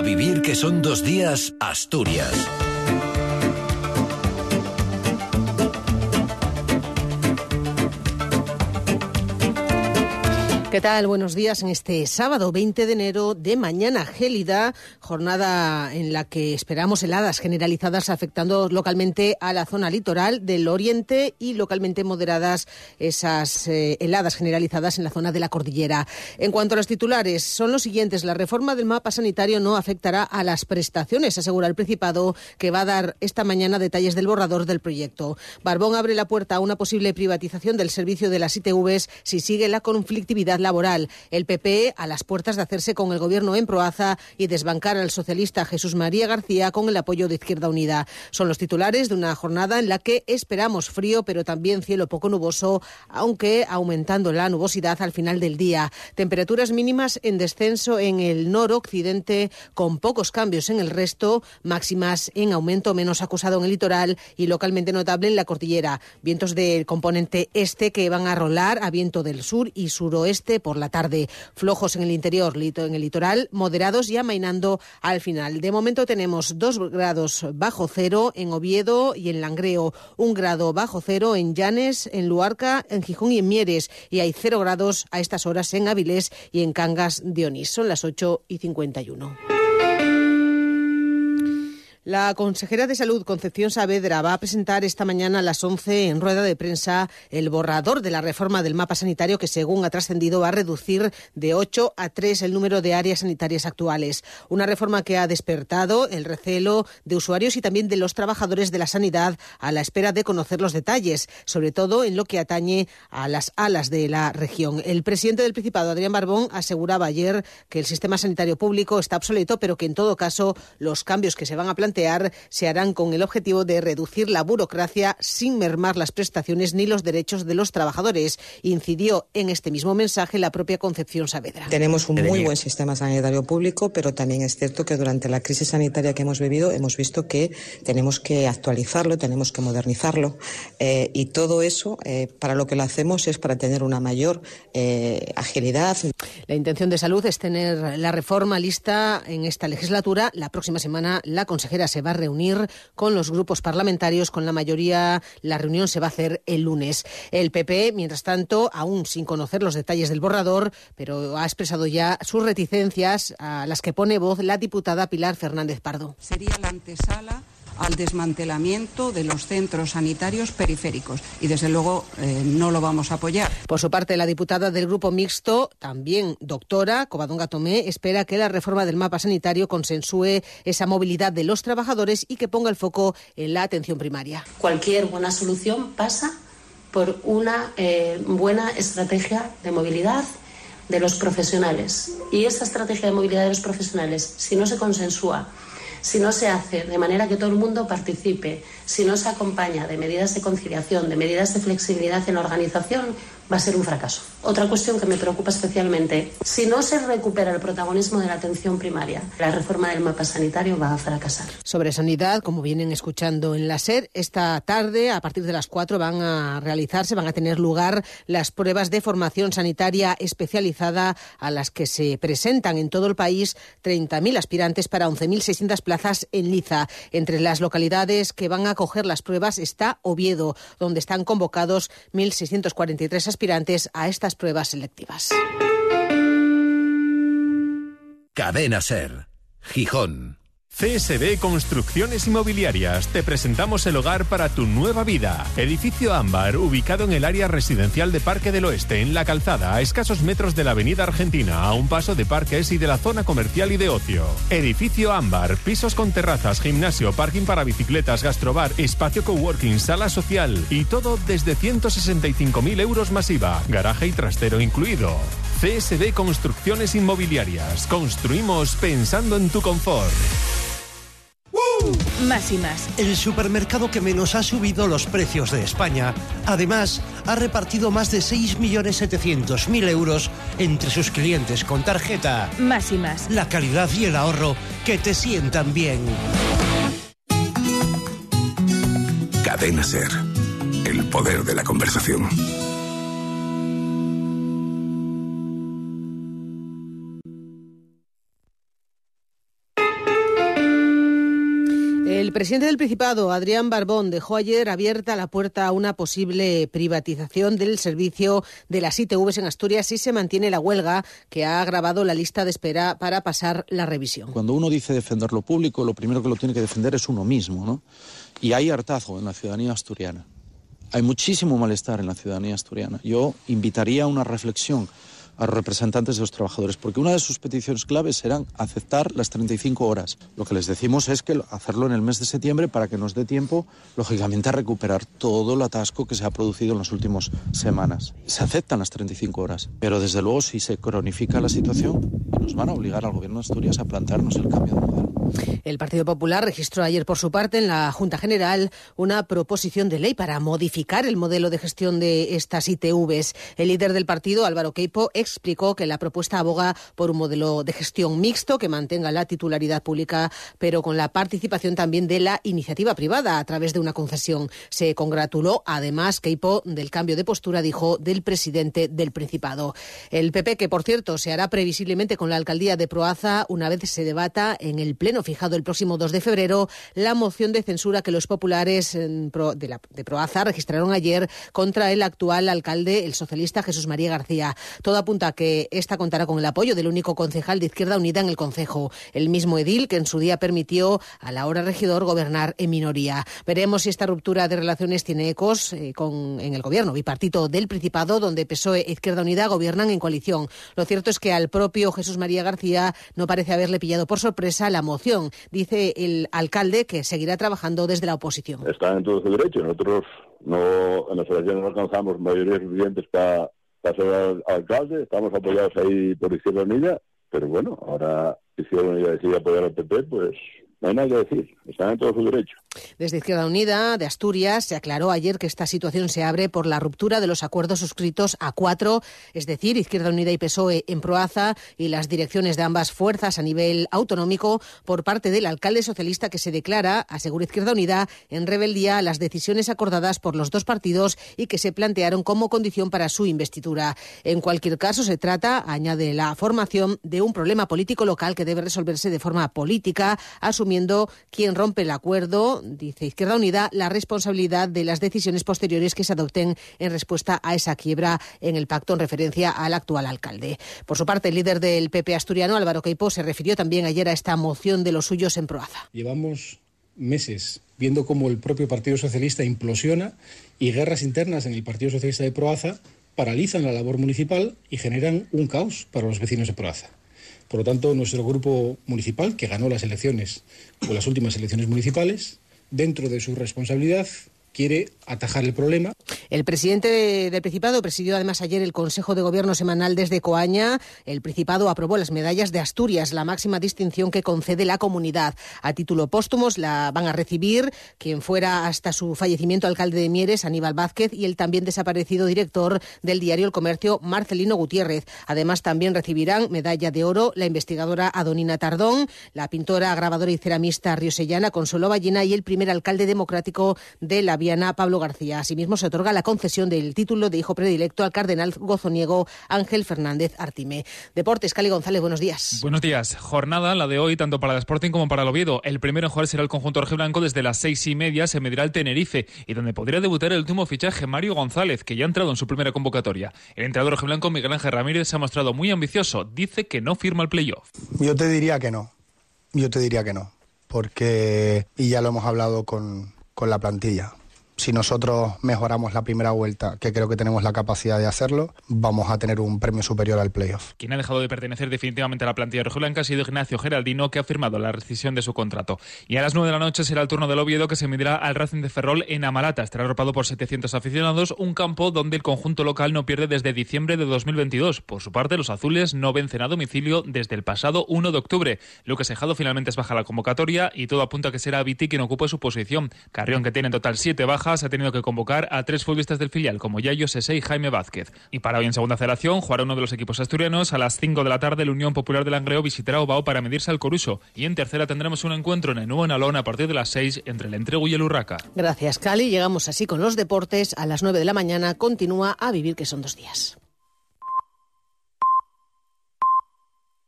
A vivir que son dos días, Asturias. ¿Qué tal? Buenos días en este sábado 20 de enero de mañana gélida, jornada en la que esperamos heladas generalizadas afectando localmente a la zona litoral del oriente y localmente moderadas esas eh, heladas generalizadas en la zona de la cordillera. En cuanto a los titulares, son los siguientes. La reforma del mapa sanitario no afectará a las prestaciones, asegura el Principado, que va a dar esta mañana detalles del borrador del proyecto. Barbón abre la puerta a una posible privatización del servicio de las ITVs si sigue la conflictividad laboral. El PP a las puertas de hacerse con el gobierno en Proaza y desbancar al socialista Jesús María García con el apoyo de Izquierda Unida. Son los titulares de una jornada en la que esperamos frío, pero también cielo poco nuboso, aunque aumentando la nubosidad al final del día. Temperaturas mínimas en descenso en el noroccidente, con pocos cambios en el resto, máximas en aumento menos acusado en el litoral y localmente notable en la cordillera. Vientos del componente este que van a rolar a viento del sur y suroeste por la tarde. Flojos en el interior, en el litoral, moderados y amainando al final. De momento tenemos dos grados bajo cero en Oviedo y en Langreo, un grado bajo cero en Llanes, en Luarca, en Gijón y en Mieres, y hay cero grados a estas horas en Avilés y en Cangas de Onís. Son las 8 y 51. La consejera de Salud, Concepción Saavedra, va a presentar esta mañana a las 11 en rueda de prensa el borrador de la reforma del mapa sanitario que, según ha trascendido, va a reducir de 8 a 3 el número de áreas sanitarias actuales. Una reforma que ha despertado el recelo de usuarios y también de los trabajadores de la sanidad a la espera de conocer los detalles, sobre todo en lo que atañe a las alas de la región. El presidente del Principado, Adrián Barbón, aseguraba ayer que el sistema sanitario público está obsoleto, pero que en todo caso los cambios que se van a plantear se harán con el objetivo de reducir la burocracia sin mermar las prestaciones ni los derechos de los trabajadores. Incidió en este mismo mensaje la propia Concepción Saavedra. Tenemos un muy buen sistema sanitario público, pero también es cierto que durante la crisis sanitaria que hemos vivido hemos visto que tenemos que actualizarlo, tenemos que modernizarlo eh, y todo eso eh, para lo que lo hacemos es para tener una mayor eh, agilidad. La intención de salud es tener la reforma lista en esta legislatura. La próxima semana la consejera se va a reunir con los grupos parlamentarios. Con la mayoría, la reunión se va a hacer el lunes. El PP, mientras tanto, aún sin conocer los detalles del borrador, pero ha expresado ya sus reticencias a las que pone voz la diputada Pilar Fernández Pardo. Sería la antesala al desmantelamiento de los centros sanitarios periféricos y desde luego eh, no lo vamos a apoyar. Por su parte, la diputada del Grupo Mixto, también doctora Covadonga Tomé, espera que la reforma del mapa sanitario consensúe esa movilidad de los trabajadores y que ponga el foco en la atención primaria. Cualquier buena solución pasa por una eh, buena estrategia de movilidad de los profesionales. Y esa estrategia de movilidad de los profesionales, si no se consensúa si no se hace de manera que todo el mundo participe, si no se acompaña de medidas de conciliación, de medidas de flexibilidad en la organización, va a ser un fracaso. Otra cuestión que me preocupa especialmente, si no se recupera el protagonismo de la atención primaria, la reforma del mapa sanitario va a fracasar. Sobre sanidad, como vienen escuchando en la SER, esta tarde, a partir de las 4, van a realizarse, van a tener lugar las pruebas de formación sanitaria especializada a las que se presentan en todo el país 30.000 aspirantes para 11.600 plazas en Liza. Entre las localidades que van a acoger las pruebas está Oviedo, donde están convocados 1.643 aspirantes aspirantes a estas pruebas selectivas. Cadena Ser, Gijón. CSD Construcciones Inmobiliarias. Te presentamos el hogar para tu nueva vida. Edificio Ámbar, ubicado en el área residencial de Parque del Oeste, en la calzada, a escasos metros de la Avenida Argentina, a un paso de parques y de la zona comercial y de ocio. Edificio Ámbar, pisos con terrazas, gimnasio, parking para bicicletas, gastrobar, espacio coworking, sala social y todo desde 165.000 euros masiva, garaje y trastero incluido. CSD Construcciones Inmobiliarias. Construimos pensando en tu confort. Más y más. El supermercado que menos ha subido los precios de España. Además, ha repartido más de 6.700.000 euros entre sus clientes con tarjeta. Más y más. La calidad y el ahorro que te sientan bien. Cadena Ser. El poder de la conversación. El presidente del Principado, Adrián Barbón, dejó ayer abierta la puerta a una posible privatización del servicio de las ITVs en Asturias si se mantiene la huelga que ha agravado la lista de espera para pasar la revisión. Cuando uno dice defender lo público, lo primero que lo tiene que defender es uno mismo, ¿no? Y hay hartazgo en la ciudadanía asturiana. Hay muchísimo malestar en la ciudadanía asturiana. Yo invitaría a una reflexión a los representantes de los trabajadores, porque una de sus peticiones claves eran aceptar las 35 horas. Lo que les decimos es que hacerlo en el mes de septiembre para que nos dé tiempo, lógicamente, a recuperar todo el atasco que se ha producido en las últimas semanas. Se aceptan las 35 horas, pero desde luego si se cronifica la situación, nos van a obligar al Gobierno de Asturias a plantearnos el cambio de modelo. El Partido Popular registró ayer por su parte en la Junta General una proposición de ley para modificar el modelo de gestión de estas ITVs. El líder del partido, Álvaro Queipo, explicó que la propuesta aboga por un modelo de gestión mixto que mantenga la titularidad pública, pero con la participación también de la iniciativa privada a través de una concesión. Se congratuló, además, Queipo, del cambio de postura, dijo, del presidente del Principado. El PP, que por cierto se hará previsiblemente con la alcaldía de Proaza una vez se debata en el Pleno fijado el próximo 2 de febrero la moción de censura que los populares de, Proaza registraron ayer contra el actual alcalde, el socialista Jesús María García. Todo apunta a que esta contará con el apoyo del único concejal de Izquierda Unida en el Concejo, el mismo edil que en su día permitió a la hora regidor gobernar en minoría. Veremos si esta ruptura de relaciones tiene ecos eh, con, en el gobierno bipartito del Principado, donde PSOE e Izquierda Unida gobiernan en coalición. Lo cierto es que al propio Jesús María García no parece haberle pillado por sorpresa la moción Dice el alcalde que seguirá trabajando desde la oposición. Están en todo su derecho. Nosotros no, en las elecciones no alcanzamos mayorías suficientes para, ser alcalde. Estamos apoyados ahí por Izquierda Unida. Pero bueno, ahora Izquierda Unida decide apoyar al PP, pues no hay nada que decir, están en todo su derecho. Desde Izquierda Unida de Asturias se aclaró ayer que esta situación se abre por la ruptura de los acuerdos suscritos a cuatro, es decir, Izquierda Unida y PSOE en Proaza y las direcciones de ambas fuerzas a nivel autonómico por parte del alcalde socialista que se declara, asegura Izquierda Unida, en rebeldía a las decisiones acordadas por los dos partidos y que se plantearon como condición para su investidura. En cualquier caso, se trata, añade la formación, de un problema político local que debe resolverse de forma política, asumiendo quien rompe el acuerdo, dice Izquierda Unida, la responsabilidad de las decisiones posteriores que se adopten en respuesta a esa quiebra en el pacto en referencia al actual alcalde. Por su parte, el líder del PP asturiano, Álvaro Queipo, se refirió también ayer a esta moción de los suyos en Proaza. Llevamos meses viendo cómo el propio Partido Socialista implosiona y guerras internas en el Partido Socialista de Proaza paralizan la labor municipal y generan un caos para los vecinos de Proaza. Por lo tanto, nuestro grupo municipal, que ganó las elecciones o las últimas elecciones municipales, dentro de su responsabilidad, quiere atajar el problema. El presidente del Principado presidió además ayer el Consejo de Gobierno semanal desde Coaña. El Principado aprobó las medallas de Asturias, la máxima distinción que concede la comunidad. A título póstumo la van a recibir quien fuera hasta su fallecimiento alcalde de Mieres, Aníbal Vázquez, y el también desaparecido director del diario El Comercio, Marcelino Gutiérrez. Además, también recibirán medalla de oro la investigadora Adonina Tardón, la pintora, grabadora y ceramista riosellana Consuelo Ballina y el primer alcalde democrático de la Viana, Pablo García. Asimismo, se otorga la concesión del título de hijo predilecto al cardenal gozoniego Ángel Fernández Artime. Deportes, Cali González, buenos días. Buenos días. Jornada, la de hoy, tanto para el Sporting como para el Oviedo. El primero en jugar será el conjunto rojiblanco desde las seis y media, se medirá el Tenerife, y donde podría debutar el último fichaje, Mario González, que ya ha entrado en su primera convocatoria. El entrenador rojiblanco, Miguel Ángel Ramírez, se ha mostrado muy ambicioso. Dice que no firma el playoff. Yo te diría que no. Yo te diría que no. Porque, y ya lo hemos hablado con, con la plantilla, si nosotros mejoramos la primera vuelta, que creo que tenemos la capacidad de hacerlo, vamos a tener un premio superior al playoff. Quien ha dejado de pertenecer definitivamente a la plantilla rojiblanca ha sido Ignacio Geraldino, que ha firmado la rescisión de su contrato. Y a las 9 de la noche será el turno del Oviedo, que se medirá al Racing de Ferrol en Amalata. Estará arropado por 700 aficionados, un campo donde el conjunto local no pierde desde diciembre de 2022. Por su parte, los azules no vencen a domicilio desde el pasado 1 de octubre. Lucas Sejado finalmente es baja la convocatoria y todo apunta a que será Viti quien ocupe su posición. Carrión, que tiene en total 7 bajas, ha tenido que convocar a tres futbolistas del filial, como Yayo Sese y Jaime Vázquez. Y para hoy en segunda federación, jugará uno de los equipos asturianos. A las 5 de la tarde, la Unión Popular del Langreo visitará Obao para medirse al Coruso. Y en tercera tendremos un encuentro en el nuevo Nalón a partir de las 6 entre el Entrego y el Urraca. Gracias, Cali. Llegamos así con los deportes. A las 9 de la mañana continúa a vivir que son dos días.